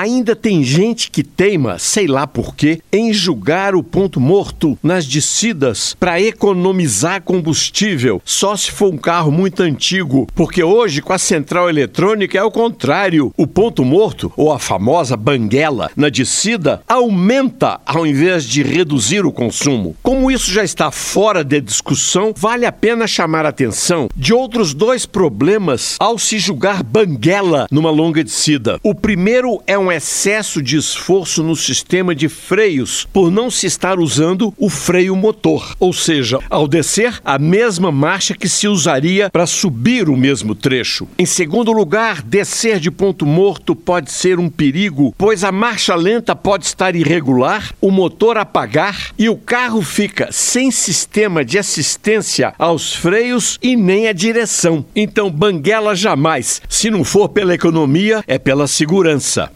Ainda tem gente que teima, sei lá por quê, em julgar o ponto morto nas descidas para economizar combustível, só se for um carro muito antigo, porque hoje com a central eletrônica é o contrário. O ponto morto, ou a famosa banguela na descida, aumenta ao invés de reduzir o consumo. Como isso já está fora de discussão, vale a pena chamar a atenção de outros dois problemas ao se julgar banguela numa longa descida. O primeiro é excesso de esforço no sistema de freios por não se estar usando o freio motor, ou seja, ao descer, a mesma marcha que se usaria para subir o mesmo trecho. Em segundo lugar, descer de ponto morto pode ser um perigo, pois a marcha lenta pode estar irregular, o motor apagar e o carro fica sem sistema de assistência aos freios e nem a direção. Então, banguela jamais. Se não for pela economia, é pela segurança.